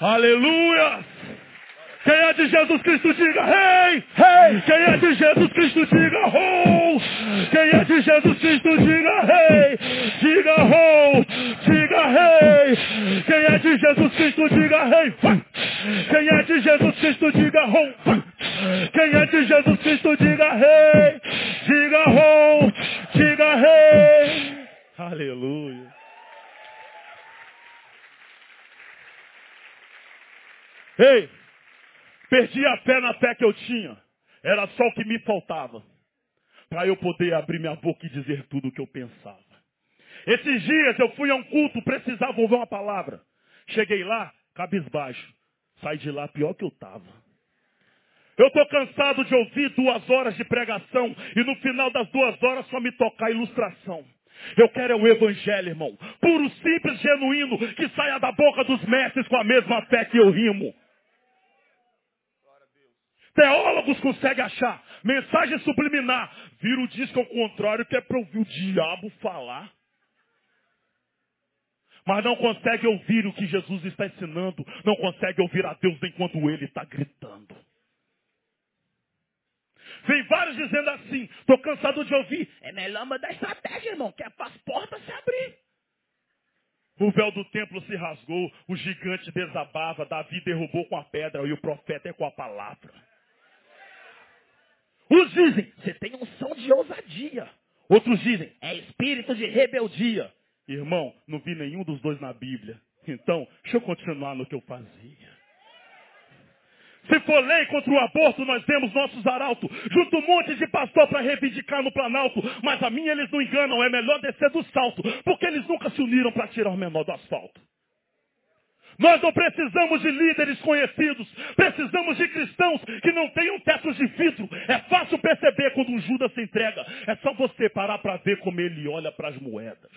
Aleluia! Quem é de Jesus Cristo, diga rei! Rei! Quem é de Jesus Cristo, diga rou! Quem é de Jesus Cristo, diga rei! Diga rou! Diga rei! Quem é de Jesus Cristo, diga rei! Quem é de Jesus Cristo, diga rou! Quem é de Jesus Cristo, diga rei! Diga rou! Diga rei! Aleluia! Ei! Perdi a fé na fé que eu tinha. Era só o que me faltava. Para eu poder abrir minha boca e dizer tudo o que eu pensava. Esses dias eu fui a um culto, precisava ouvir uma palavra. Cheguei lá, cabisbaixo. Saí de lá pior que eu estava. Eu estou cansado de ouvir duas horas de pregação e no final das duas horas só me tocar ilustração. Eu quero é o evangelho, irmão. Puro, simples, genuíno, que saia da boca dos mestres com a mesma fé que eu rimo. Teólogos conseguem achar mensagem subliminar. Vira o disco ao contrário, que é para ouvir o diabo falar. Mas não consegue ouvir o que Jesus está ensinando. Não consegue ouvir a Deus enquanto ele está gritando. Vem vários dizendo assim, estou cansado de ouvir. É melhor mandar estratégia, irmão, que é para as portas se abrir. O véu do templo se rasgou, o gigante desabava, Davi derrubou com a pedra e o profeta é com a palavra. Uns dizem, você tem unção de ousadia. Outros dizem, é espírito de rebeldia. Irmão, não vi nenhum dos dois na Bíblia. Então, deixa eu continuar no que eu fazia. Se for lei contra o aborto, nós temos nossos arautos. Junto um monte de pastor para reivindicar no Planalto. Mas a minha eles não enganam, é melhor descer do salto. Porque eles nunca se uniram para tirar o menor do asfalto. Nós não precisamos de líderes conhecidos. Precisamos de cristãos que não tenham tetos de vidro. É fácil perceber quando um Judas se entrega. É só você parar para ver como ele olha para as moedas.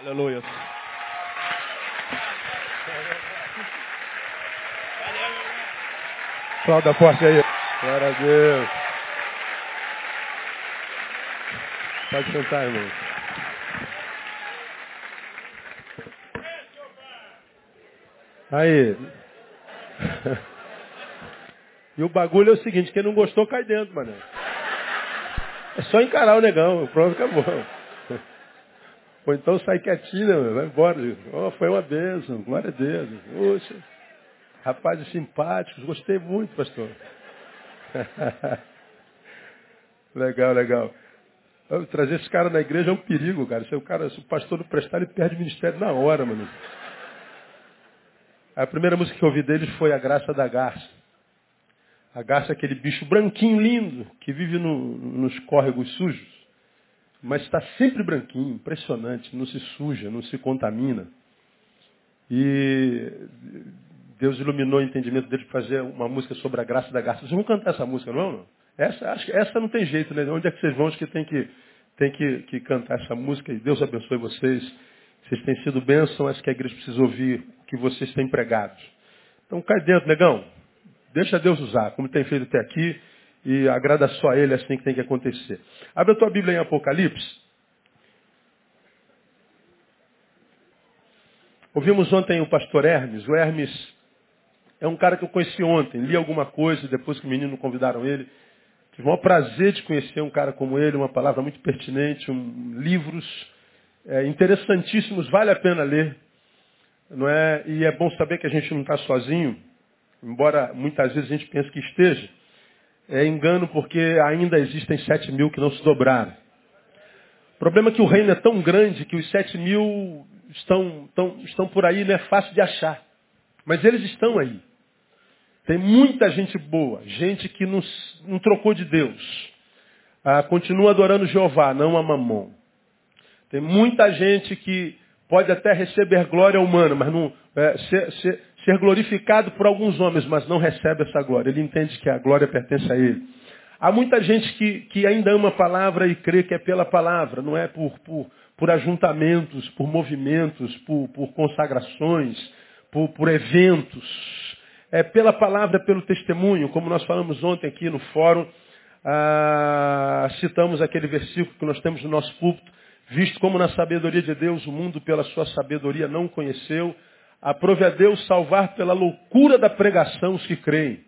Aleluia. Aplauda forte aí. Glória a Deus. Pode sentar, irmão. Aí. E o bagulho é o seguinte, quem não gostou cai dentro, mano. É só encarar o negão, pronto, acabou. Ou então sai quietinho, né, vai embora. Oh, foi uma bênção, glória a Deus. Poxa, rapazes simpáticos, gostei muito, pastor. legal, legal. Trazer esse cara na igreja é um perigo, cara. Se o, cara, se o pastor não prestar, ele perde o ministério na hora, mano. A primeira música que eu ouvi deles foi A Graça da Garça. A garça é aquele bicho branquinho lindo que vive no, nos córregos sujos, mas está sempre branquinho, impressionante, não se suja, não se contamina. E Deus iluminou o entendimento dele de fazer uma música sobre a graça da garça. Vocês vão cantar essa música, não? não? Essa, acho essa não tem jeito, né? Onde é que vocês vão? Acho que tem que, tem que, que cantar essa música. E Deus abençoe vocês. Vocês têm sido bênção, acho que a igreja precisa ouvir que vocês têm pregado. Então cai dentro, negão. Deixa Deus usar, como tem feito até aqui, e agrada só a Ele, é assim que tem que acontecer. Abre a tua Bíblia em Apocalipse. Ouvimos ontem o pastor Hermes. O Hermes é um cara que eu conheci ontem. Li alguma coisa, depois que o menino convidaram ele. Tive o maior prazer de conhecer um cara como ele, uma palavra muito pertinente, um, livros é, interessantíssimos, vale a pena ler. Não é? E é bom saber que a gente não está sozinho, embora muitas vezes a gente pense que esteja. É engano porque ainda existem sete mil que não se dobraram. O problema é que o reino é tão grande que os sete mil estão, estão, estão por aí, não é fácil de achar. Mas eles estão aí. Tem muita gente boa, gente que não, não trocou de Deus. Ah, continua adorando Jeová, não a Mamon. Tem muita gente que pode até receber glória humana, mas não é, ser, ser, ser, glorificado por alguns homens, mas não recebe essa glória. Ele entende que a glória pertence a ele. Há muita gente que, que ainda ama a palavra e crê que é pela palavra, não é por, por, por ajuntamentos, por movimentos, por, por consagrações, por, por eventos. É pela palavra, pelo testemunho, como nós falamos ontem aqui no fórum, ah, citamos aquele versículo que nós temos no nosso púlpito, visto como na sabedoria de Deus o mundo pela sua sabedoria não conheceu, aprove a Deus salvar pela loucura da pregação os que creem.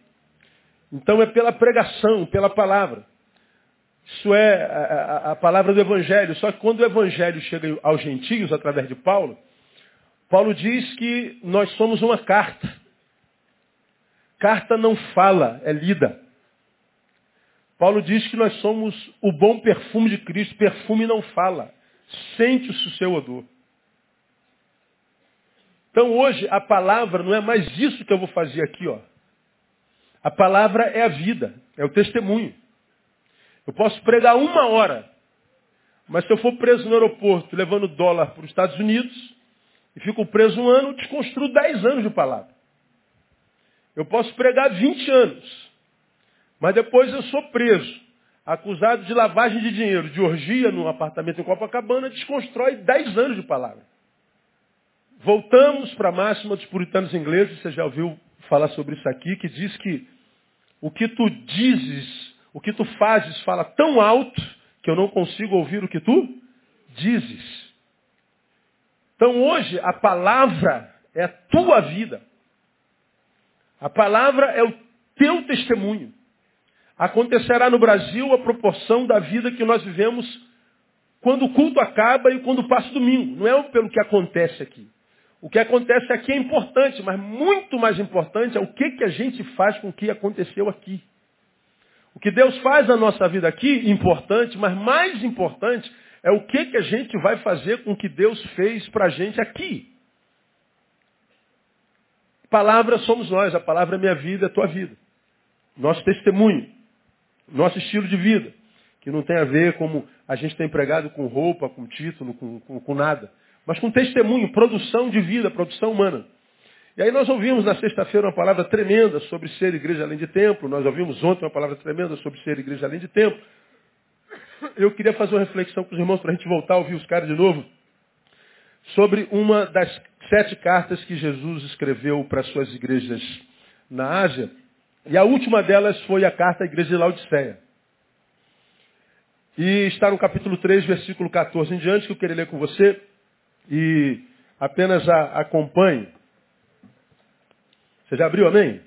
Então é pela pregação, pela palavra. Isso é a, a, a, palavra do Evangelho. Só que quando o Evangelho chega aos gentios, através de Paulo, Paulo diz que nós somos uma carta. Carta não fala, é lida. Paulo diz que nós somos o bom perfume de Cristo. Perfume não fala. Sente-se o seu odor. Então hoje a palavra não é mais isso que eu vou fazer aqui, ó. A palavra é a vida, é o testemunho. Eu posso pregar uma hora, mas se eu for preso no aeroporto levando dólar para os Estados Unidos e fico preso um ano, desconstruo dez anos de palavra. Eu posso pregar 20 anos, mas depois eu sou preso, acusado de lavagem de dinheiro, de orgia no apartamento em Copacabana, desconstrói dez anos de palavra. Voltamos para a máxima dos puritanos ingleses, você já ouviu falar sobre isso aqui, que diz que o que tu dizes, o que tu fazes fala tão alto que eu não consigo ouvir o que tu dizes. Então hoje a palavra é a tua vida. A palavra é o teu testemunho. Acontecerá no Brasil a proporção da vida que nós vivemos quando o culto acaba e quando passa o domingo. Não é pelo que acontece aqui. O que acontece aqui é importante, mas muito mais importante é o que, que a gente faz com o que aconteceu aqui. O que Deus faz na nossa vida aqui, importante, mas mais importante é o que, que a gente vai fazer com o que Deus fez para a gente aqui. Palavra somos nós, a palavra é minha vida, é tua vida. Nosso testemunho, nosso estilo de vida, que não tem a ver como a gente tem empregado com roupa, com título, com, com, com nada mas com testemunho, produção de vida, produção humana. E aí nós ouvimos na sexta-feira uma palavra tremenda sobre ser igreja além de templo. Nós ouvimos ontem uma palavra tremenda sobre ser igreja além de templo. Eu queria fazer uma reflexão com os irmãos para a gente voltar a ouvir os caras de novo. Sobre uma das sete cartas que Jesus escreveu para as suas igrejas na Ásia. E a última delas foi a carta à igreja de Laodiceia. E está no capítulo 3, versículo 14 em diante, que eu queria ler com você e apenas a, acompanhe. Você já abriu, amém?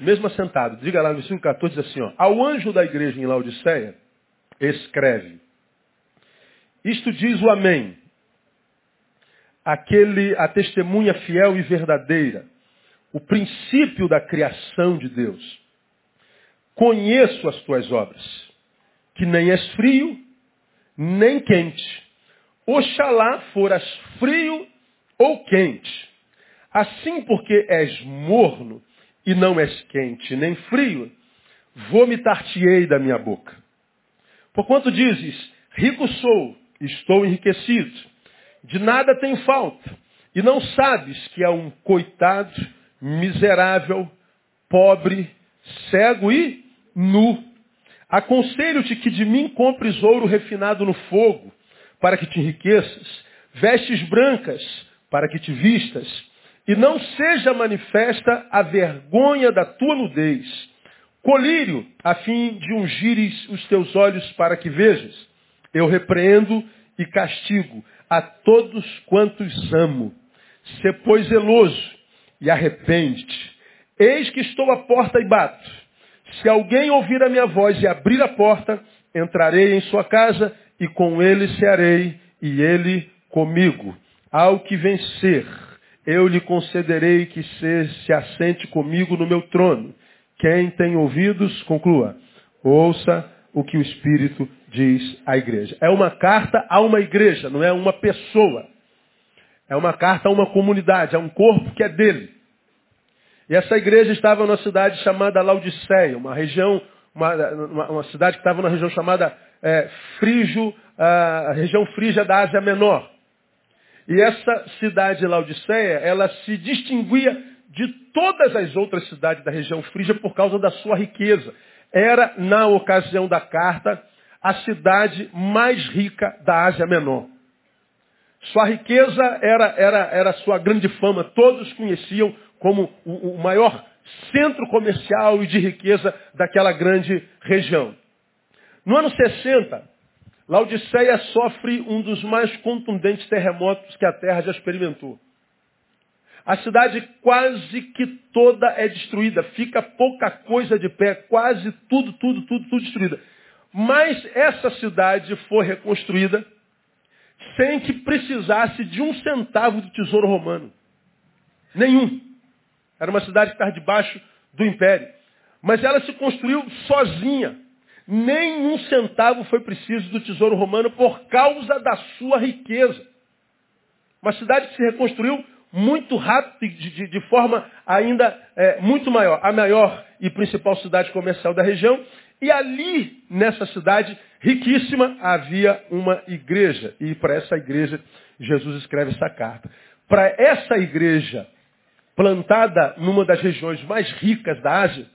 Mesmo assentado, diga lá no versículo 14, diz assim, ó, ao anjo da igreja em Laodiceia, escreve, isto diz o amém, aquele, a testemunha fiel e verdadeira, o princípio da criação de Deus. Conheço as tuas obras, que nem és frio, nem quente. Oxalá foras frio ou quente. Assim porque és morno e não és quente nem frio, vomitar-te-ei da minha boca. Porquanto dizes, rico sou, estou enriquecido, de nada tenho falta, e não sabes que é um coitado, miserável, pobre, cego e nu. Aconselho-te que de mim compres ouro refinado no fogo, para que te enriqueças, vestes brancas para que te vistas, e não seja manifesta a vergonha da tua nudez, colírio, a fim de ungires os teus olhos para que vejas. Eu repreendo e castigo a todos quantos amo. Se pois zeloso e arrepende-te. Eis que estou à porta e bato. Se alguém ouvir a minha voz e abrir a porta, entrarei em sua casa e com ele cearei, e ele comigo. Ao que vencer, eu lhe concederei que se, se assente comigo no meu trono. Quem tem ouvidos, conclua. Ouça o que o Espírito diz à igreja. É uma carta a uma igreja, não é uma pessoa. É uma carta a uma comunidade, a um corpo que é dele. E essa igreja estava numa cidade chamada Laodiceia, uma região, uma, uma, uma cidade que estava na região chamada é, Frígio, a região frígia da Ásia Menor. E essa cidade de Laodiceia, ela se distinguia de todas as outras cidades da região frígia por causa da sua riqueza. Era, na ocasião da carta, a cidade mais rica da Ásia Menor. Sua riqueza era, era, era sua grande fama. Todos conheciam como o, o maior centro comercial e de riqueza daquela grande região. No ano 60, Laodiceia sofre um dos mais contundentes terremotos que a Terra já experimentou. A cidade quase que toda é destruída, fica pouca coisa de pé, quase tudo, tudo, tudo, tudo destruída. Mas essa cidade foi reconstruída sem que precisasse de um centavo do tesouro romano. Nenhum. Era uma cidade que estava debaixo do império. Mas ela se construiu sozinha. Nenhum centavo foi preciso do tesouro romano por causa da sua riqueza. Uma cidade que se reconstruiu muito rápido, de, de, de forma ainda é, muito maior. A maior e principal cidade comercial da região. E ali, nessa cidade riquíssima, havia uma igreja. E para essa igreja, Jesus escreve essa carta. Para essa igreja, plantada numa das regiões mais ricas da Ásia,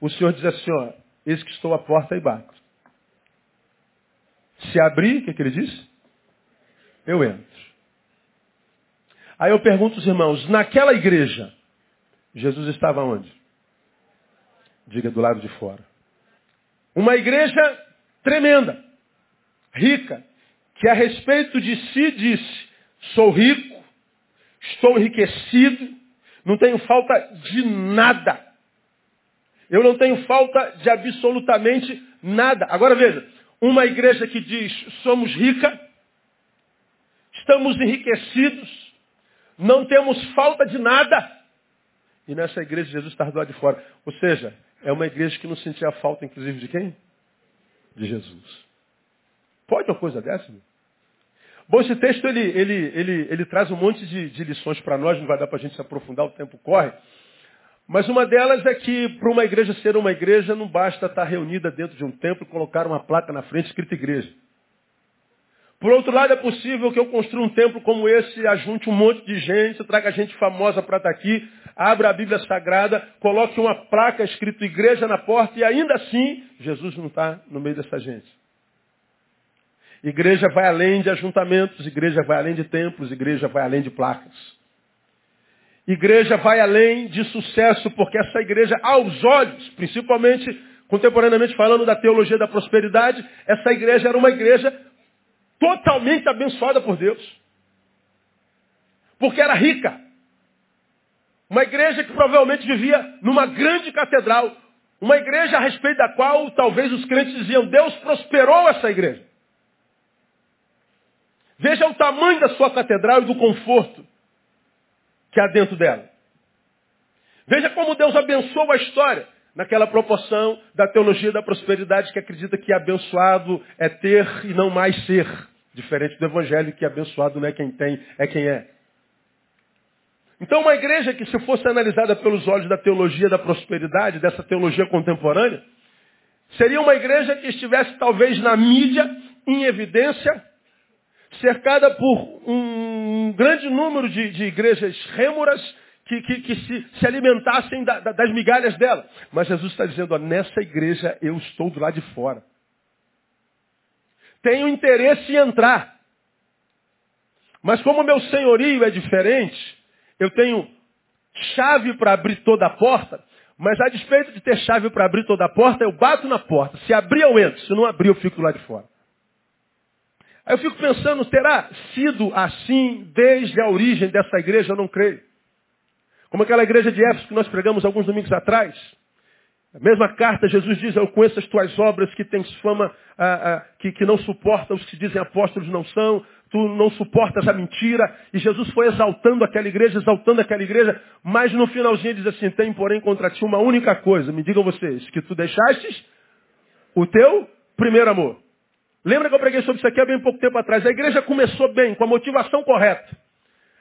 o Senhor diz assim, ó, eis que estou à porta e bato. Se abrir, o que, que ele diz? Eu entro. Aí eu pergunto os irmãos, naquela igreja, Jesus estava onde? Diga do lado de fora. Uma igreja tremenda, rica, que a respeito de si disse, sou rico, estou enriquecido, não tenho falta de nada. Eu não tenho falta de absolutamente nada. Agora veja, uma igreja que diz, somos rica, estamos enriquecidos, não temos falta de nada. E nessa igreja Jesus está do lado de fora. Ou seja, é uma igreja que não sentia falta, inclusive, de quem? De Jesus. Pode uma coisa dessa? Meu? Bom, esse texto ele, ele, ele, ele traz um monte de, de lições para nós, não vai dar para a gente se aprofundar, o tempo corre. Mas uma delas é que para uma igreja ser uma igreja, não basta estar reunida dentro de um templo e colocar uma placa na frente escrita igreja. Por outro lado, é possível que eu construa um templo como esse, ajunte um monte de gente, traga gente famosa para estar aqui, abra a Bíblia Sagrada, coloque uma placa escrito igreja na porta e ainda assim, Jesus não está no meio dessa gente. Igreja vai além de ajuntamentos, igreja vai além de templos, igreja vai além de placas. Igreja vai além de sucesso, porque essa igreja, aos olhos, principalmente contemporaneamente falando da teologia da prosperidade, essa igreja era uma igreja totalmente abençoada por Deus. Porque era rica. Uma igreja que provavelmente vivia numa grande catedral. Uma igreja a respeito da qual talvez os crentes diziam, Deus prosperou essa igreja. Veja o tamanho da sua catedral e do conforto que há dentro dela. Veja como Deus abençoou a história naquela proporção da teologia da prosperidade que acredita que abençoado é ter e não mais ser. Diferente do evangelho que abençoado não é quem tem, é quem é. Então uma igreja que se fosse analisada pelos olhos da teologia da prosperidade, dessa teologia contemporânea, seria uma igreja que estivesse talvez na mídia, em evidência, cercada por um grande número de, de igrejas rêmoras que, que, que se, se, alimentassem da, da, das migalhas dela. Mas Jesus está dizendo, ó, nessa igreja eu estou do lado de fora tenho interesse em entrar. Mas como meu senhorio é diferente, eu tenho chave para abrir toda a porta, mas a despeito de ter chave para abrir toda a porta, eu bato na porta. Se abrir, eu entro. Se não abrir, eu fico lá de fora. Aí eu fico pensando, terá sido assim desde a origem dessa igreja? Eu não creio. Como aquela igreja de Éfeso que nós pregamos alguns domingos atrás. A mesma carta, Jesus diz, eu conheço as tuas obras que tens fama, ah, ah, que, que não suportam os que dizem apóstolos não são, tu não suportas a mentira. E Jesus foi exaltando aquela igreja, exaltando aquela igreja, mas no finalzinho diz assim, tem porém contra ti uma única coisa, me digam vocês, que tu deixastes o teu primeiro amor. Lembra que eu preguei sobre isso aqui há bem pouco tempo atrás? A igreja começou bem, com a motivação correta.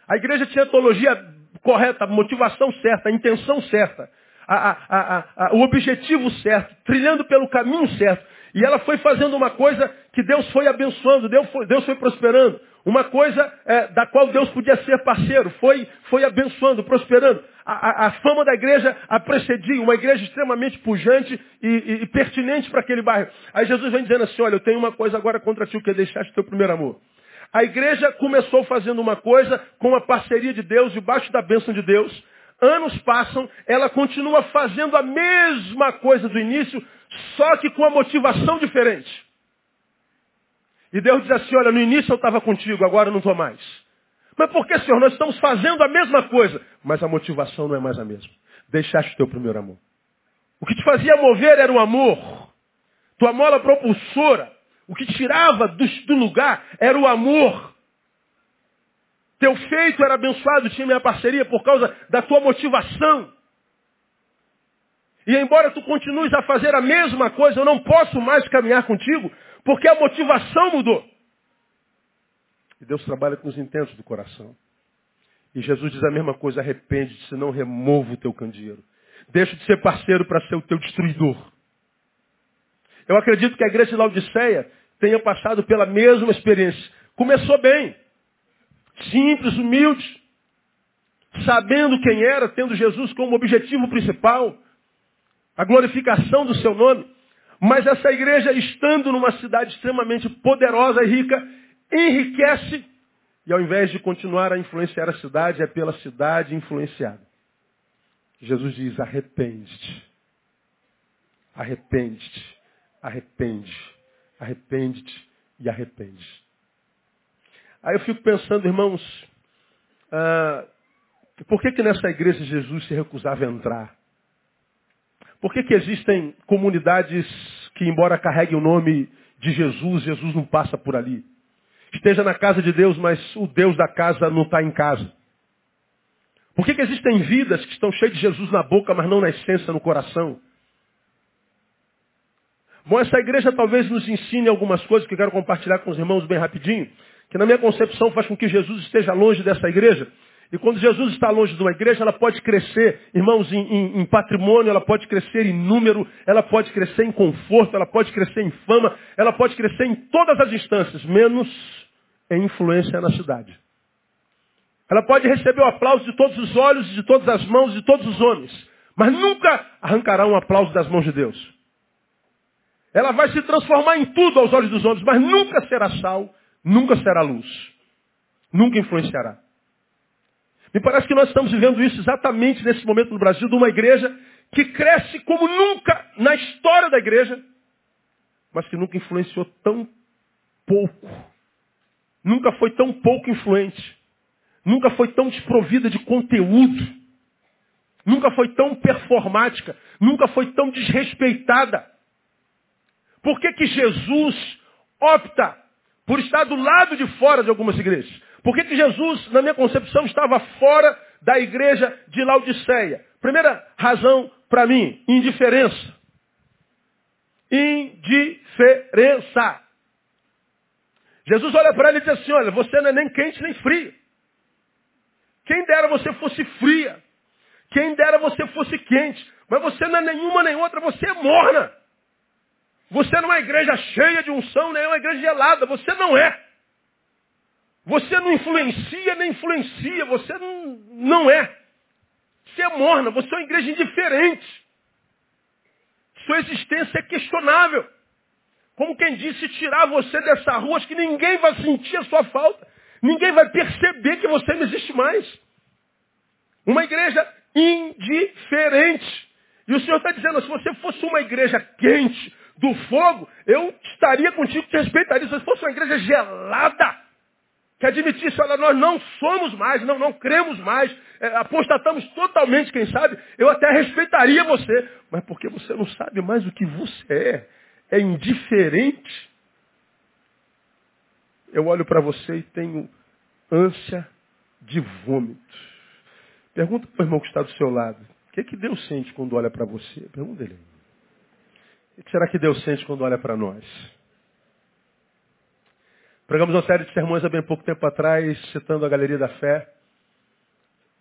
A igreja tinha teologia correta, a motivação certa, a intenção certa a, a, a, o objetivo certo, trilhando pelo caminho certo. E ela foi fazendo uma coisa que Deus foi abençoando, Deus foi, Deus foi prosperando. Uma coisa é, da qual Deus podia ser parceiro, foi, foi abençoando, prosperando. A, a, fama da igreja a precedia, uma igreja extremamente pujante e, e, e pertinente para aquele bairro. Aí Jesus vem dizendo assim, olha, eu tenho uma coisa agora contra ti, o que é deixaste teu primeiro amor. A igreja começou fazendo uma coisa com a parceria de Deus, debaixo da bênção de Deus. Anos passam, ela continua fazendo a mesma coisa do início, só que com uma motivação diferente. E Deus diz assim, olha, no início eu estava contigo, agora eu não estou mais. Mas por que, Senhor? Nós estamos fazendo a mesma coisa, mas a motivação não é mais a mesma. Deixaste o teu primeiro amor. O que te fazia mover era o amor. Tua mola propulsora. O que tirava do, lugar era o amor. Teu feito era abençoado, tinha minha parceria por causa da tua motivação. E embora tu continues a fazer a mesma coisa, eu não posso mais caminhar contigo, porque a motivação mudou. E Deus trabalha com os intentos do coração. E Jesus diz a mesma coisa, arrepende-te, senão remova o teu candeeiro. Deixa de ser parceiro para ser o teu destruidor. Eu acredito que a igreja de Laodiceia tenha passado pela mesma experiência. Começou bem. Simples, humilde. Sabendo quem era, tendo Jesus como objetivo principal. A glorificação do seu nome. Mas essa igreja, estando numa cidade extremamente poderosa e rica, enriquece e ao invés de continuar a influenciar a cidade, é pela cidade influenciada. Jesus diz, arrepende-te. Arrepende-te. Arrepende. Arrepende-te e arrepende. Aí eu fico pensando, irmãos, ah, por que que nessa igreja Jesus se recusava a entrar? Por que que existem comunidades que, embora carreguem o nome de Jesus, Jesus não passa por ali? Esteja na casa de Deus, mas o Deus da casa não está em casa. Por que, que existem vidas que estão cheias de Jesus na boca, mas não na essência, no coração? Bom, essa igreja talvez nos ensine algumas coisas que eu quero compartilhar com os irmãos bem rapidinho, que na minha concepção faz com que Jesus esteja longe dessa igreja. E quando Jesus está longe de uma igreja, ela pode crescer, irmãos, em, em, em, patrimônio, ela pode crescer em número, ela pode crescer em conforto, ela pode crescer em fama, ela pode crescer em todas as instâncias, menos em influência na cidade. Ela pode receber o aplauso de todos os olhos, de todas as mãos, de todos os homens, mas nunca arrancará um aplauso das mãos de Deus. Ela vai se transformar em tudo aos olhos dos homens, mas nunca será sal, nunca será luz, nunca influenciará. Me parece que nós estamos vivendo isso exatamente nesse momento no Brasil, de uma igreja que cresce como nunca na história da igreja, mas que nunca influenciou tão pouco. Nunca foi tão pouco influente. Nunca foi tão desprovida de conteúdo. Nunca foi tão performática. Nunca foi tão desrespeitada. Por que, que Jesus opta por estar do lado de fora de algumas igrejas? Por que, que Jesus, na minha concepção, estava fora da igreja de Laodiceia? Primeira razão para mim, indiferença. Indiferença. Jesus olha para ele e diz assim, olha, você não é nem quente nem frio. Quem dera você fosse fria. Quem dera você fosse quente. Mas você não é nenhuma nem outra, você é morna. Você não é uma igreja cheia de unção, nem é uma igreja gelada. Você não é. Você não influencia nem influencia, você não, é. Você é morna, você é uma igreja indiferente. Sua existência é questionável. Como quem disse, tirar você dessa rua, acho que ninguém vai sentir a sua falta. Ninguém vai perceber que você não existe mais. Uma igreja indiferente. E o Senhor está dizendo, se você fosse uma igreja quente, do fogo, eu estaria contigo, te respeitaria. Se fosse uma igreja gelada, que admitisse, olha, nós não somos mais, não, não cremos mais, é, apostatamos totalmente, quem sabe, eu até respeitaria você, mas porque você não sabe mais o que você é, é indiferente. Eu olho para você e tenho ânsia de vômito. Pergunta para o irmão que está do seu lado, o que, que Deus sente quando olha para você? Pergunta ele. O que será que Deus sente quando olha para nós? Pregamos uma série de sermões há bem pouco tempo atrás, citando a Galeria da Fé.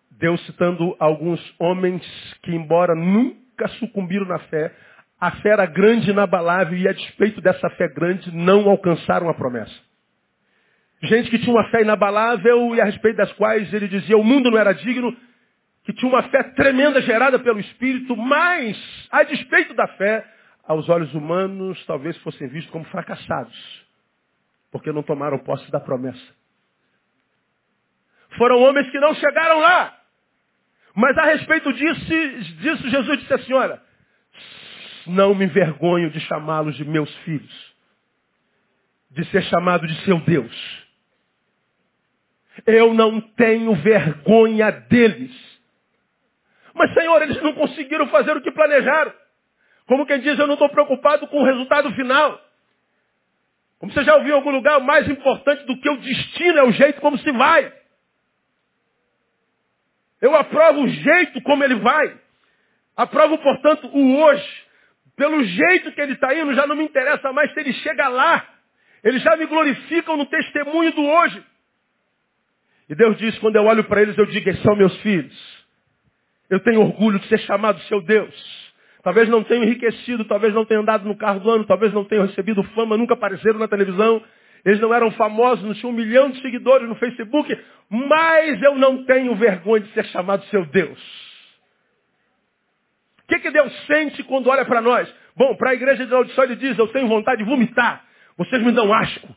Deus citando alguns homens que, embora nunca sucumbiram na fé, a fé era grande e inabalável e, a despeito dessa fé grande, não alcançaram a promessa. Gente que tinha uma fé inabalável e a respeito das quais ele dizia o mundo não era digno, que tinha uma fé tremenda gerada pelo Espírito, mas, a despeito da fé, aos olhos humanos, talvez fossem vistos como fracassados porque não tomaram posse da promessa. Foram homens que não chegaram lá. Mas a respeito disso, disso Jesus disse assim, olha, não me envergonho de chamá-los de meus filhos. de ser chamado de seu Deus. Eu não tenho vergonha deles. Mas, Senhor, eles não conseguiram fazer o que planejaram. Como quem diz, eu não estou preocupado com o resultado final. Como você já ouviu em algum lugar, o mais importante do que o destino é o jeito como se vai. Eu aprovo o jeito como ele vai. Aprovo, portanto, o hoje. Pelo jeito que ele está indo, já não me interessa mais se ele chega lá. Eles já me glorificam no testemunho do hoje. E Deus diz, quando eu olho para eles, eu digo, eles são meus filhos. Eu tenho orgulho de ser chamado seu Deus. Talvez não tenham enriquecido, talvez não tenham andado no carro do ano, talvez não tenham recebido fama, nunca apareceram na televisão. Eles não eram famosos, não tinham um milhão de seguidores no Facebook, mas eu não tenho vergonha de ser chamado seu Deus. O que, que Deus sente quando olha para nós? Bom, para a igreja de Laodiceia ele diz, eu tenho vontade de vomitar. Vocês me dão asco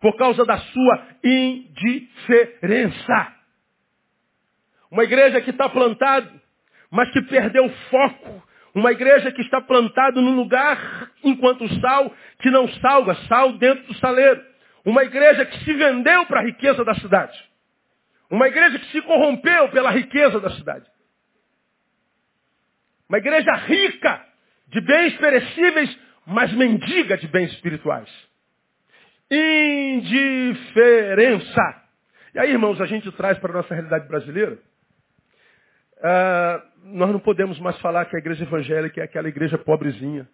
por causa da sua indiferença. Uma igreja que está plantada, mas que perdeu o foco. Uma igreja que está plantada num lugar, enquanto sal, que não salga, sal dentro do saleiro. Uma igreja que se vendeu para a riqueza da cidade. Uma igreja que se corrompeu pela riqueza da cidade. Uma igreja rica de bens perecíveis, mas mendiga de bens espirituais indiferença. E aí, irmãos, a gente traz para a nossa realidade brasileira. Uh, nós não podemos mais falar que a igreja evangélica é aquela igreja pobrezinha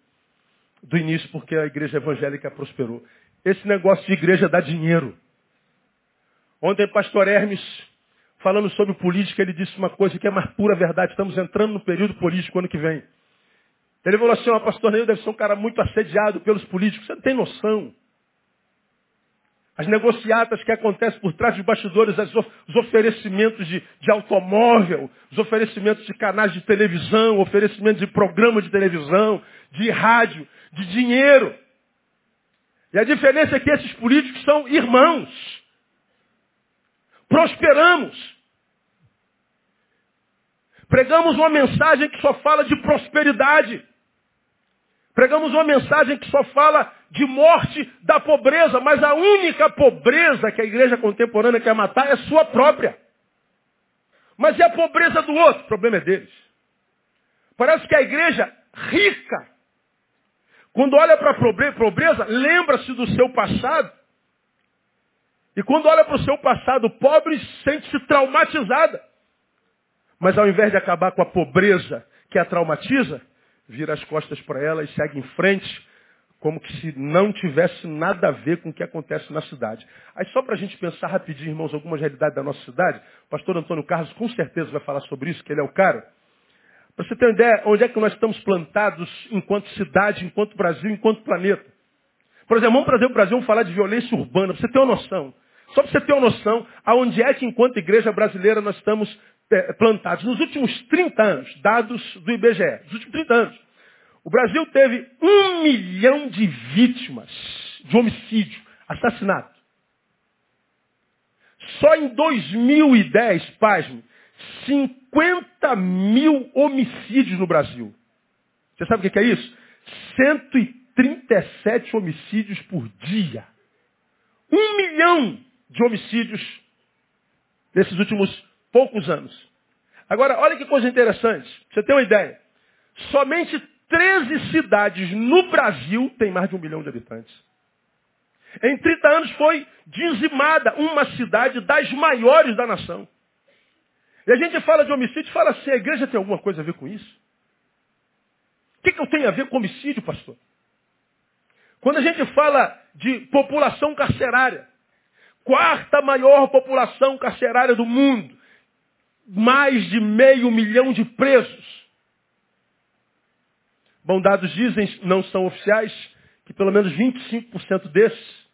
do início, porque a igreja evangélica prosperou. Esse negócio de igreja dá dinheiro. Ontem, pastor Hermes, falando sobre política, ele disse uma coisa que é mais pura verdade. Estamos entrando no período político ano que vem. Ele falou assim, pastor Neil deve ser um cara muito assediado pelos políticos. Você não tem noção. As negociatas que acontecem por trás dos bastidores, os oferecimentos de, de automóvel, os oferecimentos de canais de televisão, oferecimentos de programa de televisão, de rádio, de dinheiro. E a diferença é que esses políticos são irmãos. Prosperamos. Pregamos uma mensagem que só fala de prosperidade. Pregamos uma mensagem que só fala de morte da pobreza, mas a única pobreza que a igreja contemporânea quer matar é sua própria. Mas e a pobreza do outro? O problema é deles. Parece que a igreja rica, quando olha para a pobreza, lembra-se do seu passado. E quando olha para o seu passado pobre, sente-se traumatizada. Mas ao invés de acabar com a pobreza que a traumatiza, vira as costas para ela e segue em frente, como que se não tivesse nada a ver com o que acontece na cidade. Aí só para a gente pensar rapidinho, irmãos, algumas realidades da nossa cidade, o pastor Antônio Carlos com certeza vai falar sobre isso, que ele é o cara. Para você ter uma ideia, onde é que nós estamos plantados enquanto cidade, enquanto Brasil, enquanto planeta. Por exemplo, vamos trazer o Brasil, vamos falar de violência urbana, para você ter uma noção. Só para você ter uma noção, aonde é que enquanto igreja brasileira nós estamos plantados. Nos últimos 30 anos, dados do IBGE, nos últimos 30 anos, o Brasil teve um milhão de vítimas de homicídio, assassinato. Só em 2010, pasme, 50 mil homicídios no Brasil. Você sabe o que é isso? 137 homicídios por dia. Um milhão de homicídios nesses últimos poucos anos. Agora, olha que coisa interessante. Você tem uma ideia. Somente 13 cidades no Brasil têm mais de um milhão de habitantes. Em 30 anos foi dizimada uma cidade das maiores da nação. E a gente fala de homicídio, fala assim, a igreja tem alguma coisa a ver com isso? O que, que eu tenho a ver com homicídio, pastor? Quando a gente fala de população carcerária, quarta maior população carcerária do mundo, mais de meio milhão de presos. Bom, dados dizem, não são oficiais, que pelo menos 25% desses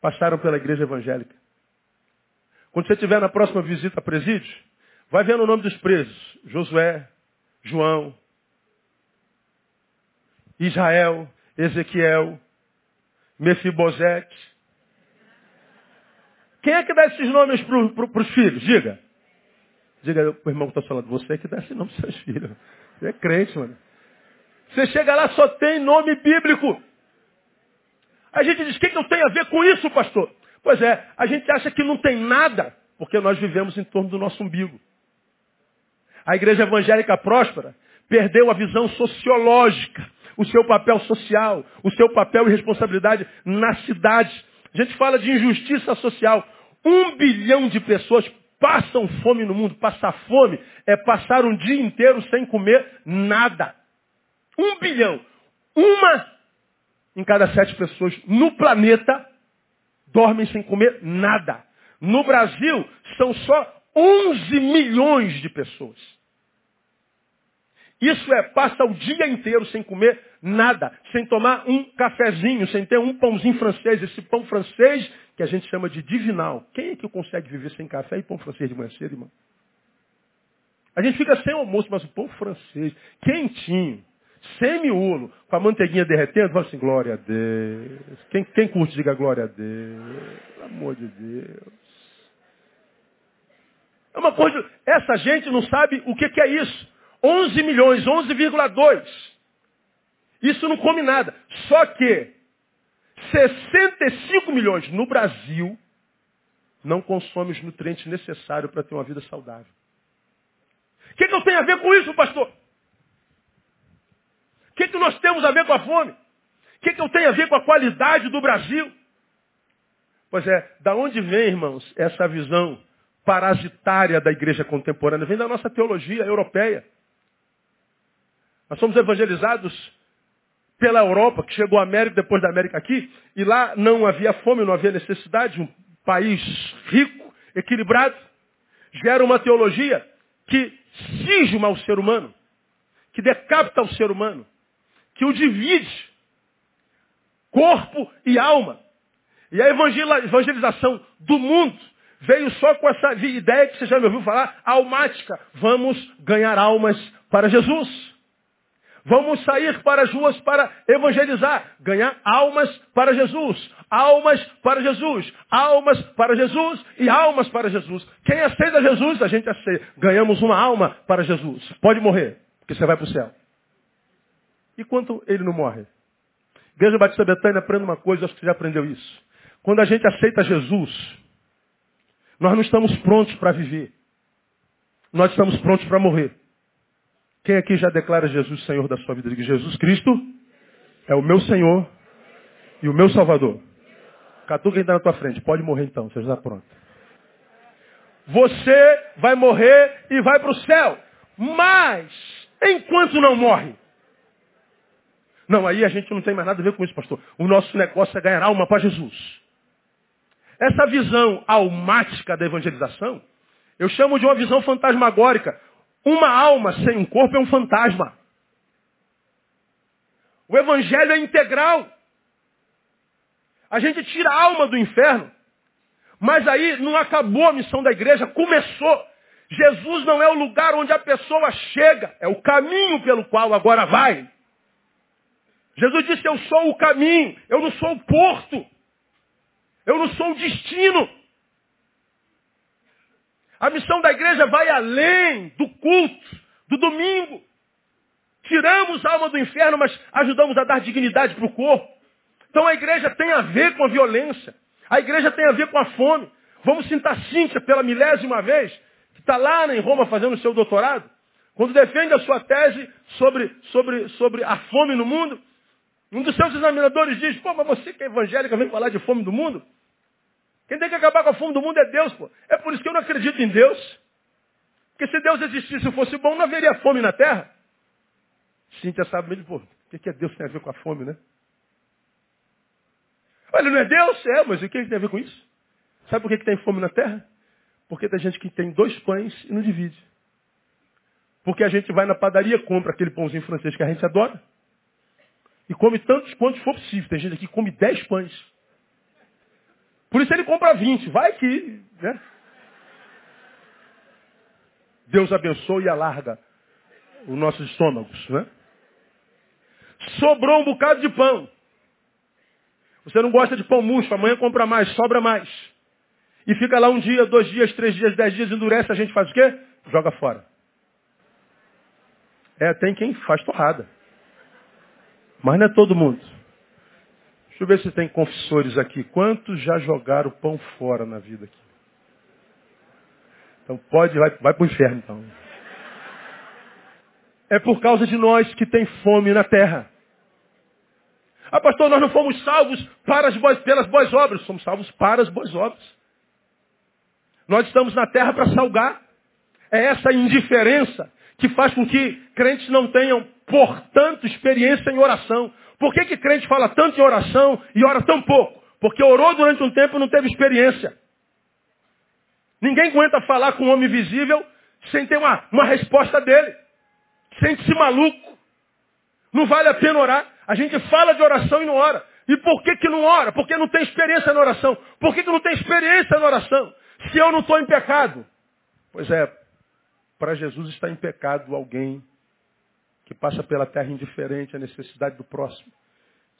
passaram pela igreja evangélica. Quando você estiver na próxima visita a presídio, vai vendo o nome dos presos. Josué, João, Israel, Ezequiel, Mefibosete. Quem é que dá esses nomes para os filhos? Diga. Diga para o irmão que está falando, você é que dá esse nome para seus filhos. Você é crente, mano. Você chega lá, só tem nome bíblico. A gente diz, o que, que eu tenho a ver com isso, pastor? Pois é, a gente acha que não tem nada, porque nós vivemos em torno do nosso umbigo. A igreja evangélica próspera perdeu a visão sociológica, o seu papel social, o seu papel e responsabilidade na cidade. A gente fala de injustiça social. Um bilhão de pessoas passam fome no mundo. Passar fome é passar um dia inteiro sem comer nada. Um bilhão. Uma em cada sete pessoas no planeta dormem sem comer nada. No Brasil, são só 11 milhões de pessoas. Isso é, passa o dia inteiro sem comer nada, sem tomar um cafezinho, sem ter um pãozinho francês. Esse pão francês que a gente chama de divinal. Quem é que consegue viver sem café e pão francês de manhã cedo, irmão? A gente fica sem almoço, mas o pão francês, quentinho, sem miolo, com a manteiguinha derretendo, fala assim, glória a Deus. Quem, quem curte, diga glória a Deus. Pelo amor de Deus. É uma coisa, essa gente não sabe o que, que é isso. 11 milhões, 11,2. Isso não come nada. Só que 65 milhões no Brasil não consomem os nutrientes necessários para ter uma vida saudável. O que, que eu tenho a ver com isso, pastor? O que, que nós temos a ver com a fome? O que, que eu tenho a ver com a qualidade do Brasil? Pois é, da onde vem, irmãos, essa visão parasitária da igreja contemporânea? Vem da nossa teologia europeia. Nós somos evangelizados pela Europa, que chegou à América, depois da América aqui, e lá não havia fome, não havia necessidade, um país rico, equilibrado, gera uma teologia que cisma o ser humano, que decapita o ser humano, que o divide, corpo e alma. E a evangelização do mundo veio só com essa ideia que você já me ouviu falar, almática. Vamos ganhar almas para Jesus. Vamos sair para as ruas para evangelizar, ganhar almas para Jesus, almas para Jesus, almas para Jesus e almas para Jesus. Quem aceita Jesus, a gente aceita. Ganhamos uma alma para Jesus. Pode morrer, porque você vai para o céu. E quanto ele não morre? Igreja Batista Betânia, aprenda uma coisa, acho que você já aprendeu isso. Quando a gente aceita Jesus, nós não estamos prontos para viver. Nós estamos prontos para morrer. Quem aqui já declara Jesus Senhor da sua vida? Diga, Jesus Cristo é o meu Senhor e o meu Salvador. Catu quem está na tua frente. Pode morrer então, você já está pronto. Você vai morrer e vai para o céu. Mas, enquanto não morre, não, aí a gente não tem mais nada a ver com isso, pastor. O nosso negócio é ganhar alma para Jesus. Essa visão almática da evangelização, eu chamo de uma visão fantasmagórica. Uma alma sem um corpo é um fantasma. O evangelho é integral. A gente tira a alma do inferno. Mas aí não acabou a missão da igreja, começou. Jesus não é o lugar onde a pessoa chega, é o caminho pelo qual agora vai. Jesus disse, eu sou o caminho, eu não sou o porto. Eu não sou o destino. A missão da igreja vai além do culto, do domingo. Tiramos a alma do inferno, mas ajudamos a dar dignidade para o corpo. Então a igreja tem a ver com a violência. A igreja tem a ver com a fome. Vamos citar Cíntia pela milésima vez, que está lá em Roma fazendo o seu doutorado. Quando defende a sua tese sobre, sobre, sobre a fome no mundo, um dos seus examinadores diz, pô, mas você que é evangélica vem falar de fome do mundo? Quem tem que acabar com a fome do mundo é Deus, pô. É por isso que eu não acredito em Deus. Porque se Deus existisse e fosse bom, não haveria fome na terra. Cíntia sabe mesmo, pô, o que é Deus tem a ver com a fome, né? Olha, não é Deus? É, mas o que tem a ver com isso? Sabe por que, que tem fome na terra? Porque tem gente que tem dois pães e não divide. Porque a gente vai na padaria, compra aquele pãozinho francês que a gente adora. E come tantos quantos for possível. Tem gente aqui que come dez pães. Por isso ele compra 20. Vai que. Né? Deus abençoe e alarga os nossos estômagos. Né? Sobrou um bocado de pão. Você não gosta de pão murcho, amanhã compra mais, sobra mais. E fica lá um dia, dois dias, três dias, dez dias, endurece, a gente faz o quê? Joga fora. É, tem quem faz torrada. Mas não é todo mundo. Deixa eu ver se tem confessores aqui. Quantos já jogaram pão fora na vida aqui? Então pode, vai, vai para o inferno então. É por causa de nós que tem fome na terra. Ah, pastor, nós não fomos salvos para as boas, pelas boas obras, somos salvos para as boas obras. Nós estamos na terra para salgar. É essa indiferença que faz com que crentes não tenham, portanto, experiência em oração. Por que, que crente fala tanto em oração e ora tão pouco? Porque orou durante um tempo e não teve experiência. Ninguém aguenta falar com um homem visível sem ter uma, uma resposta dele. Sente-se maluco. Não vale a pena orar. A gente fala de oração e não ora. E por que, que não ora? Porque não tem experiência na oração. Por que, que não tem experiência na oração? Se eu não estou em pecado. Pois é, para Jesus está em pecado alguém que passa pela terra indiferente à necessidade do próximo.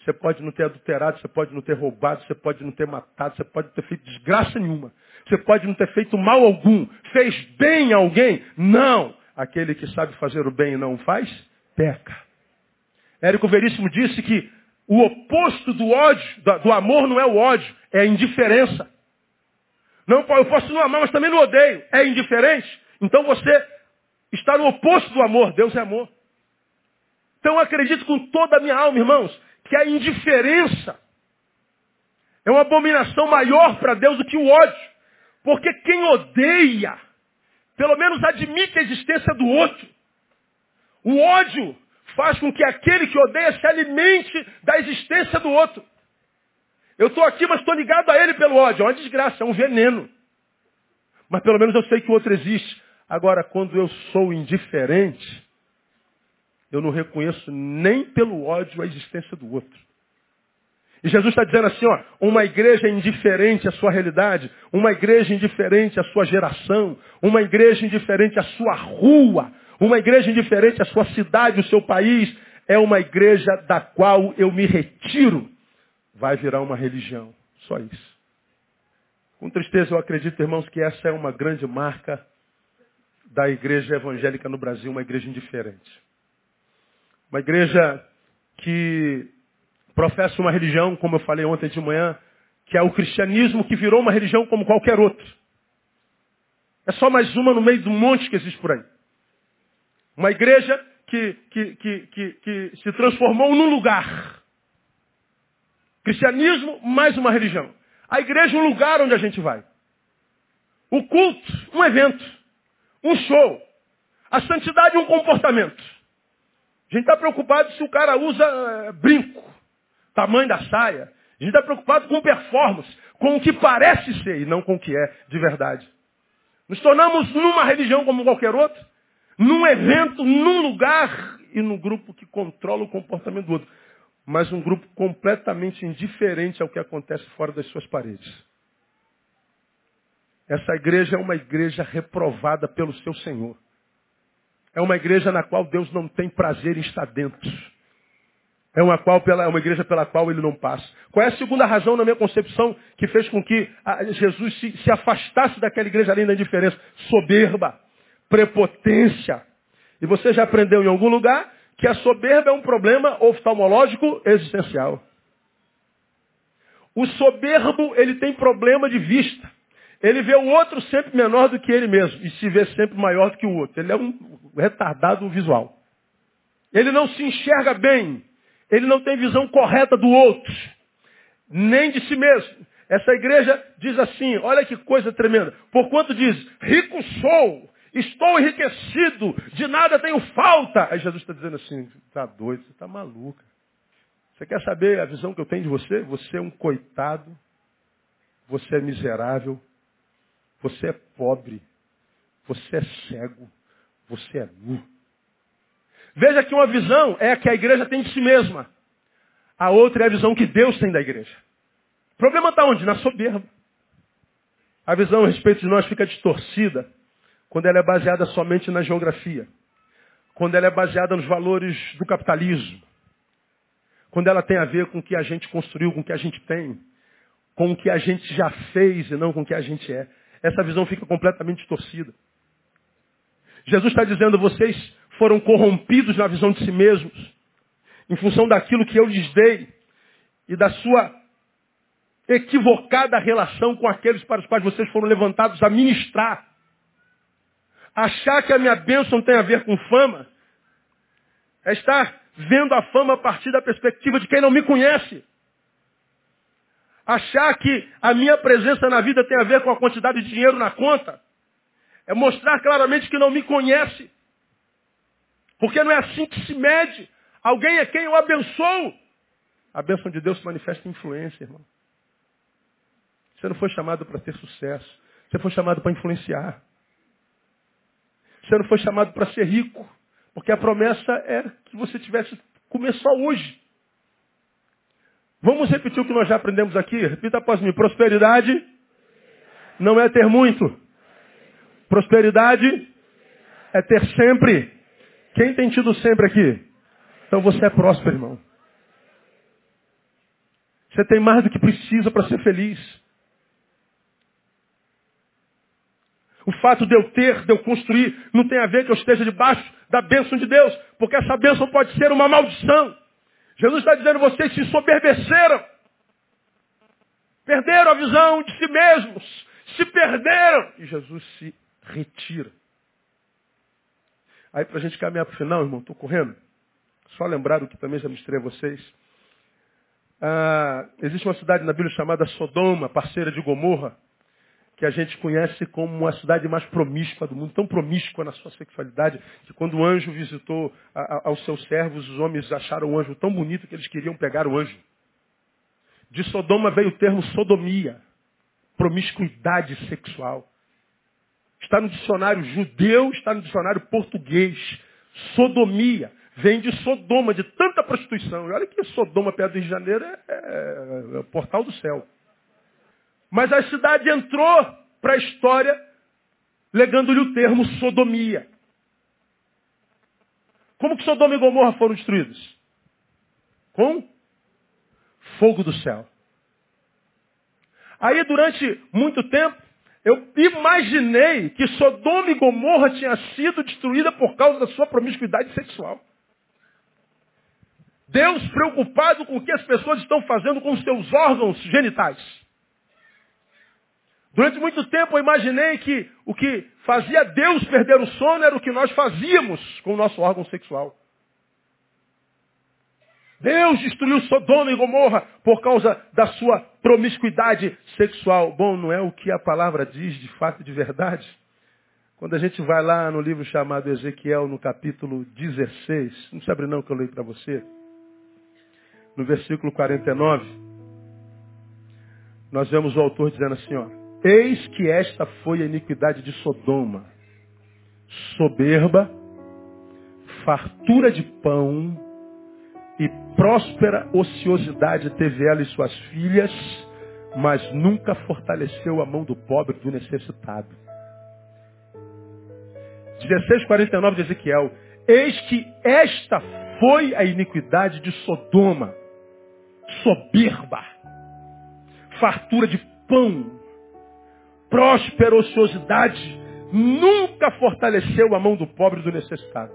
Você pode não ter adulterado, você pode não ter roubado, você pode não ter matado, você pode não ter feito desgraça nenhuma. Você pode não ter feito mal algum. Fez bem a alguém? Não. Aquele que sabe fazer o bem e não faz, peca. Érico Veríssimo disse que o oposto do ódio, do amor não é o ódio, é a indiferença. Não, eu posso não amar, mas também não odeio. É indiferente? Então você está no oposto do amor. Deus é amor. Então eu acredito com toda a minha alma, irmãos, que a indiferença é uma abominação maior para Deus do que o ódio. Porque quem odeia, pelo menos admite a existência do outro. O ódio faz com que aquele que odeia se alimente da existência do outro. Eu estou aqui, mas estou ligado a ele pelo ódio. É uma desgraça, é um veneno. Mas pelo menos eu sei que o outro existe. Agora, quando eu sou indiferente, eu não reconheço nem pelo ódio a existência do outro. E Jesus está dizendo assim, ó, uma igreja indiferente à sua realidade, uma igreja indiferente à sua geração, uma igreja indiferente à sua rua, uma igreja indiferente à sua cidade, ao seu país, é uma igreja da qual eu me retiro. Vai virar uma religião. Só isso. Com tristeza eu acredito, irmãos, que essa é uma grande marca da igreja evangélica no Brasil, uma igreja indiferente. Uma igreja que professa uma religião, como eu falei ontem de manhã, que é o cristianismo que virou uma religião como qualquer outra. É só mais uma no meio do monte que existe por aí. Uma igreja que, que, que, que, se transformou num lugar. Cristianismo mais uma religião. A igreja é um lugar onde a gente vai. O culto, um evento. Um show. A santidade, um comportamento. A gente está preocupado se o cara usa eh, brinco, tamanho da saia. A gente está preocupado com performance, com o que parece ser e não com o que é de verdade. Nos tornamos numa religião como qualquer outra num evento, num lugar e num grupo que controla o comportamento do outro. Mas um grupo completamente indiferente ao que acontece fora das suas paredes. Essa igreja é uma igreja reprovada pelo seu Senhor. É uma igreja na qual Deus não tem prazer em estar dentro. É uma, qual, pela, é uma igreja pela qual ele não passa. Qual é a segunda razão, na minha concepção, que fez com que Jesus se, se afastasse daquela igreja além da indiferença? Soberba prepotência. E você já aprendeu em algum lugar que a soberba é um problema oftalmológico existencial. O soberbo, ele tem problema de vista. Ele vê o outro sempre menor do que ele mesmo e se vê sempre maior do que o outro. Ele é um retardado visual. Ele não se enxerga bem. Ele não tem visão correta do outro, nem de si mesmo. Essa igreja diz assim, olha que coisa tremenda. Porquanto diz, rico sou, Estou enriquecido, de nada tenho falta. Aí Jesus está dizendo assim, está doido, você está maluca. Você quer saber a visão que eu tenho de você? Você é um coitado, você é miserável, você é pobre, você é cego, você é nu. Veja que uma visão é a que a igreja tem de si mesma. A outra é a visão que Deus tem da igreja. O problema está onde? Na soberba. A visão a respeito de nós fica distorcida quando ela é baseada somente na geografia, quando ela é baseada nos valores do capitalismo, quando ela tem a ver com o que a gente construiu, com o que a gente tem, com o que a gente já fez e não com o que a gente é. Essa visão fica completamente distorcida. Jesus está dizendo, vocês foram corrompidos na visão de si mesmos, em função daquilo que eu lhes dei. e da sua equivocada relação com aqueles para os quais vocês foram levantados a ministrar. Achar que a minha bênção tem a ver com fama é estar vendo a fama a partir da perspectiva de quem não me conhece. Achar que a minha presença na vida tem a ver com a quantidade de dinheiro na conta é mostrar claramente que não me conhece. Porque não é assim que se mede. Alguém é quem eu abençoo. A bênção de Deus se manifesta em influência, irmão. Você não foi chamado para ter sucesso. Você foi chamado para influenciar. Você não foi chamado para ser rico. Porque a promessa era que você tivesse comer só hoje. Vamos repetir o que nós já aprendemos aqui? Repita após mim. Prosperidade não é ter muito. Prosperidade é ter sempre. Quem tem tido sempre aqui? Então você é próspero, irmão. Você tem mais do que precisa para ser feliz. O fato de eu ter, de eu construir, não tem a ver que eu esteja debaixo da bênção de Deus, porque essa bênção pode ser uma maldição. Jesus está dizendo, vocês se soberbeceram, perderam a visão de si mesmos, se perderam. E Jesus se retira. Aí para a gente caminhar para o final, irmão, estou correndo. Só lembrar o que também já mostrei a vocês. Ah, existe uma cidade na Bíblia chamada Sodoma, parceira de Gomorra que a gente conhece como a cidade mais promíscua do mundo, tão promíscua na sua sexualidade, que quando o anjo visitou aos seus servos, os homens acharam o anjo tão bonito que eles queriam pegar o anjo. De Sodoma veio o termo sodomia, promiscuidade sexual. Está no dicionário judeu, está no dicionário português. Sodomia. Vem de Sodoma, de tanta prostituição. E olha que Sodoma, perto do Rio de Janeiro, é, é, é o portal do céu. Mas a cidade entrou para a história legando-lhe o termo sodomia. Como que Sodoma e Gomorra foram destruídos? Com fogo do céu. Aí durante muito tempo, eu imaginei que Sodoma e Gomorra tinha sido destruída por causa da sua promiscuidade sexual. Deus preocupado com o que as pessoas estão fazendo com os seus órgãos genitais. Durante muito tempo eu imaginei que o que fazia Deus perder o sono era o que nós fazíamos com o nosso órgão sexual. Deus destruiu Sodoma e Gomorra por causa da sua promiscuidade sexual. Bom, não é o que a palavra diz de fato e de verdade? Quando a gente vai lá no livro chamado Ezequiel, no capítulo 16, não se abre não que eu leio para você, no versículo 49, nós vemos o autor dizendo assim, ó, Eis que esta foi a iniquidade de Sodoma. Soberba, fartura de pão e próspera ociosidade teve ela e suas filhas, mas nunca fortaleceu a mão do pobre do necessitado. 16,49 de Ezequiel. Eis que esta foi a iniquidade de Sodoma. Soberba, fartura de pão próspera ociosidade nunca fortaleceu a mão do pobre e do necessitado.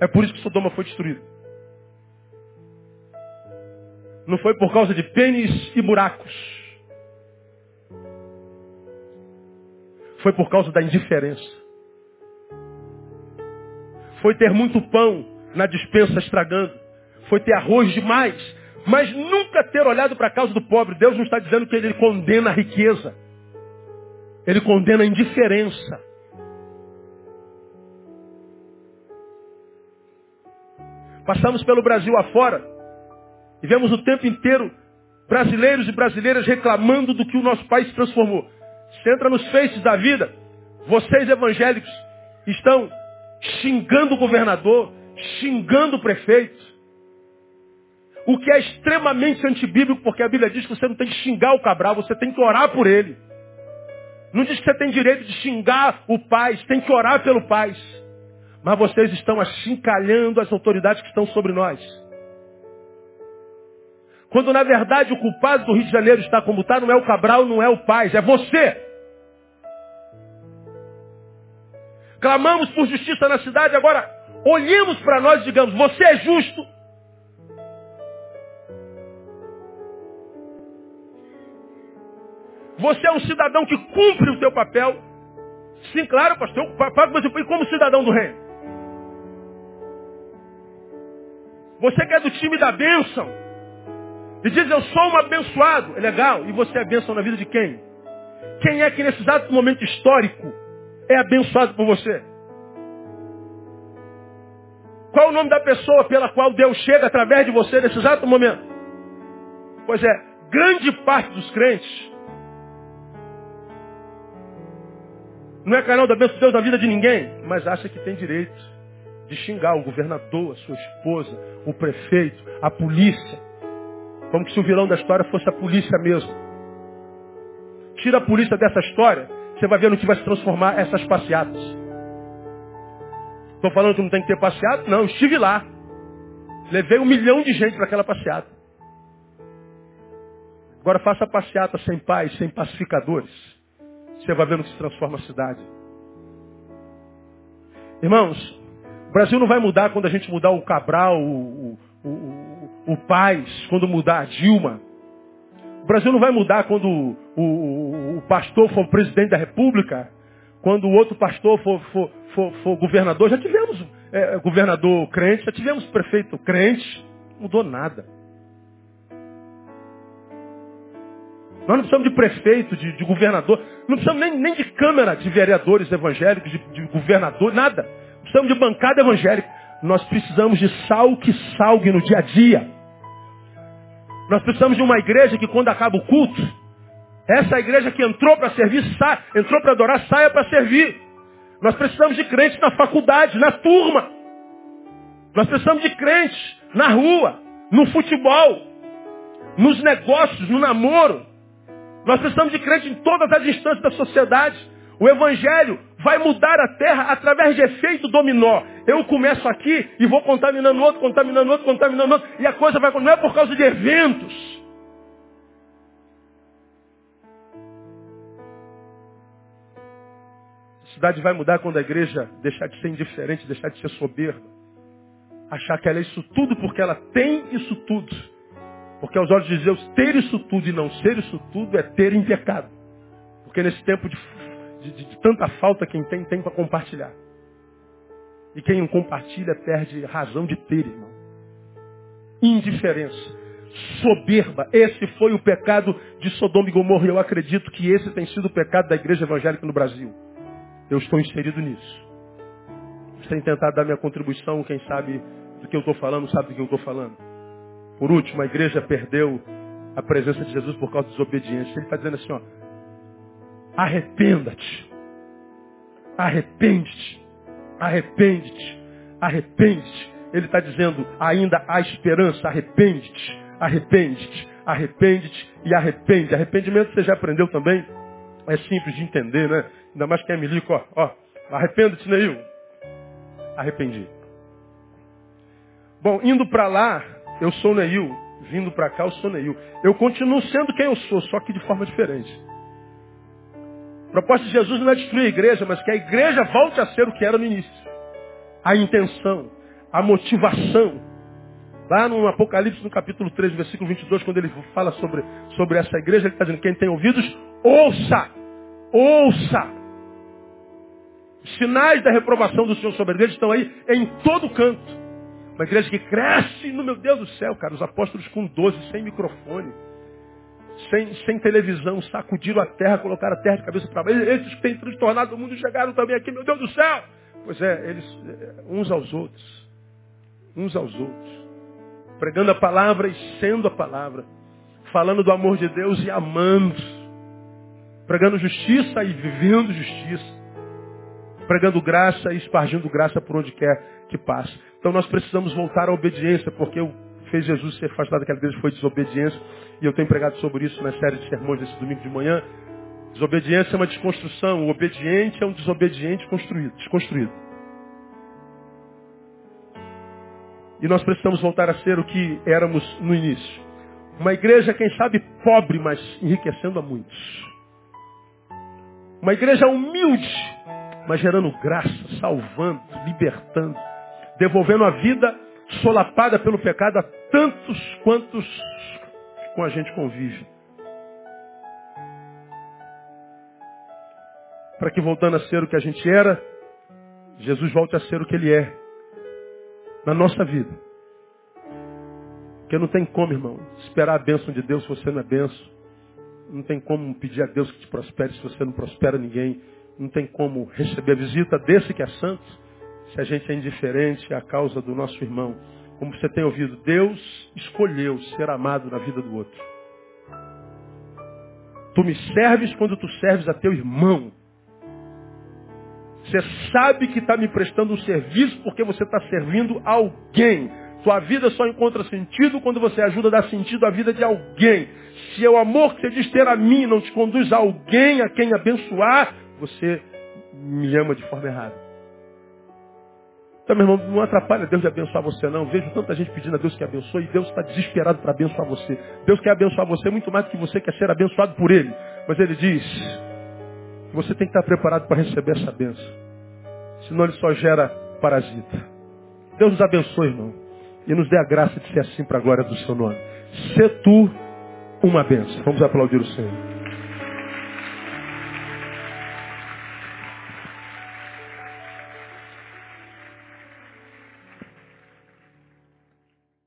É por isso que Sodoma foi destruída. Não foi por causa de pênis e buracos. Foi por causa da indiferença. Foi ter muito pão na dispensa estragando. Foi ter arroz demais. Mas nunca ter olhado para a causa do pobre. Deus não está dizendo que ele condena a riqueza. Ele condena a indiferença. Passamos pelo Brasil afora e vemos o tempo inteiro brasileiros e brasileiras reclamando do que o nosso país transformou. Você entra nos feitos da vida, vocês evangélicos estão xingando o governador, xingando o prefeito. O que é extremamente antibíblico, porque a Bíblia diz que você não tem que xingar o Cabral, você tem que orar por ele. Não diz que você tem direito de xingar o pai, tem que orar pelo pai. Mas vocês estão achincalhando as autoridades que estão sobre nós. Quando na verdade o culpado do Rio de Janeiro está como está, não é o Cabral, não é o pai, é você. Clamamos por justiça na cidade, agora olhemos para nós e digamos, você é justo. Você é um cidadão que cumpre o seu papel. Sim, claro, pastor. E como cidadão do reino? Você que é do time da bênção. E diz, eu sou um abençoado. É legal. E você é bênção na vida de quem? Quem é que nesse exato momento histórico é abençoado por você? Qual o nome da pessoa pela qual Deus chega através de você nesse exato momento? Pois é, grande parte dos crentes não é canal da bênção de Deus na vida de ninguém, mas acha que tem direito de xingar o governador, a sua esposa, o prefeito, a polícia. Como se o vilão da história fosse a polícia mesmo. Tira a polícia dessa história, você vai ver no que vai se transformar essas passeatas. Estou falando que não tem que ter passeata? Não, estive lá. Levei um milhão de gente para aquela passeata. Agora faça a passeata sem paz, sem pacificadores. Você vai ver no que se transforma a cidade. Irmãos, o Brasil não vai mudar quando a gente mudar o Cabral, o, o, o, o Paz, quando mudar a Dilma. O Brasil não vai mudar quando o, o, o pastor for presidente da República, quando o outro pastor for, for, for, for governador. Já tivemos é, governador crente, já tivemos prefeito crente, não mudou nada. Nós não precisamos de prefeito, de, de governador, não precisamos nem, nem, de câmara de vereadores evangélicos, de, de governador, nada. Precisamos de bancada evangélica. Nós precisamos de sal que salgue no dia a dia. Nós precisamos de uma igreja que quando acaba o culto, essa igreja que entrou para servir, sa... entrou para adorar, saia para servir. Nós precisamos de crentes na faculdade, na turma. Nós precisamos de crentes na rua, no futebol, nos negócios, no namoro. Nós precisamos de crentes em todas as instâncias da sociedade. O Evangelho vai mudar a terra através de efeito dominó. Eu começo aqui e vou contaminando outro, contaminando outro, contaminando outro. E a coisa vai... Não é por causa de eventos. A cidade vai mudar quando a igreja deixar de ser indiferente, deixar de ser soberba. Achar que ela é isso tudo porque ela tem isso tudo. Porque aos olhos de Deus, ter isso tudo e não ser isso tudo é ter em pecado. Porque nesse tempo de de, de, tanta falta quem tem, tem para compartilhar. E quem não compartilha perde razão de ter, irmão. Indiferença. Soberba. Esse foi o pecado de Sodoma e Gomorra. E eu acredito que esse tem sido o pecado da igreja evangélica no Brasil. Eu estou inserido nisso. Sem tentar dar minha contribuição, quem sabe do que eu estou falando, sabe do que eu estou falando. Por último, a igreja perdeu a presença de Jesus por causa da desobediência. Ele está dizendo assim, ó, Arrependa-te. Arrepende-te. Arrepende-te. Arrepende-te. Ele está dizendo, ainda há esperança. Arrepende-te. Arrepende-te. Arrepende-te e arrepende. Arrependimento você já aprendeu também. É simples de entender, né? Ainda mais quem é milico, ó. ó Arrependa-te, Neil. Arrependi. Bom, indo para lá, eu sou Neil. Vindo para cá, eu sou Neil. Eu continuo sendo quem eu sou, só que de forma diferente. A proposta de Jesus não é destruir a igreja, mas que a igreja volte a ser o que era no início. A intenção, a motivação. Lá no Apocalipse, no capítulo 3, versículo 22, quando ele fala sobre, sobre essa igreja, ele está dizendo, quem tem ouvidos, ouça, ouça. Os sinais da reprovação do Senhor sobre a igreja estão aí em todo canto. Uma igreja que cresce, no meu Deus do céu, cara, os apóstolos com 12, sem microfone sem, sem televisão, sacudiram a terra, colocaram a terra de cabeça para baixo. Esses que têm transtornado o mundo chegaram também aqui, meu Deus do céu! Pois é, eles, eh, uns aos outros, uns aos outros, pregando a palavra e sendo a palavra, falando do amor de Deus e amando, pregando justiça e vivendo justiça, pregando graça e espargindo graça por onde quer que passe. Então nós precisamos voltar à obediência, porque o fez Jesus ser afastado daquela igreja foi desobediência. E eu tenho pregado sobre isso na série de sermões desse domingo de manhã. Desobediência é uma desconstrução. O obediente é um desobediente construído, desconstruído. E nós precisamos voltar a ser o que éramos no início. Uma igreja, quem sabe, pobre, mas enriquecendo a muitos. Uma igreja humilde, mas gerando graça, salvando, libertando, devolvendo a vida solapada pelo pecado a tantos quantos com a gente convive. para que voltando a ser o que a gente era, Jesus volte a ser o que ele é na nossa vida. Porque não tem como, irmão, esperar a bênção de Deus se você não é bênção. Não tem como pedir a Deus que te prospere se você não prospera ninguém. Não tem como receber a visita desse que é santo se a gente é indiferente à causa do nosso irmão. Como você tem ouvido, Deus escolheu ser amado na vida do outro. Tu me serves quando tu serves a teu irmão. Você sabe que está me prestando um serviço porque você está servindo alguém. Sua vida só encontra sentido quando você ajuda a dar sentido à vida de alguém. Se é o amor que você diz ter a mim não te conduz a alguém a quem abençoar, você me ama de forma errada. Então, meu irmão, não atrapalha Deus de abençoar você, não. Vejo tanta gente pedindo a Deus que abençoe e Deus está desesperado para abençoar você. Deus quer abençoar você muito mais do que você quer ser abençoado por Ele. Mas Ele diz que você tem que estar preparado para receber essa bênção. Senão Ele só gera parasita. Deus nos abençoe, irmão. E nos dê a graça de ser assim para a glória do Seu nome. Se tu uma bênção. Vamos aplaudir o Senhor.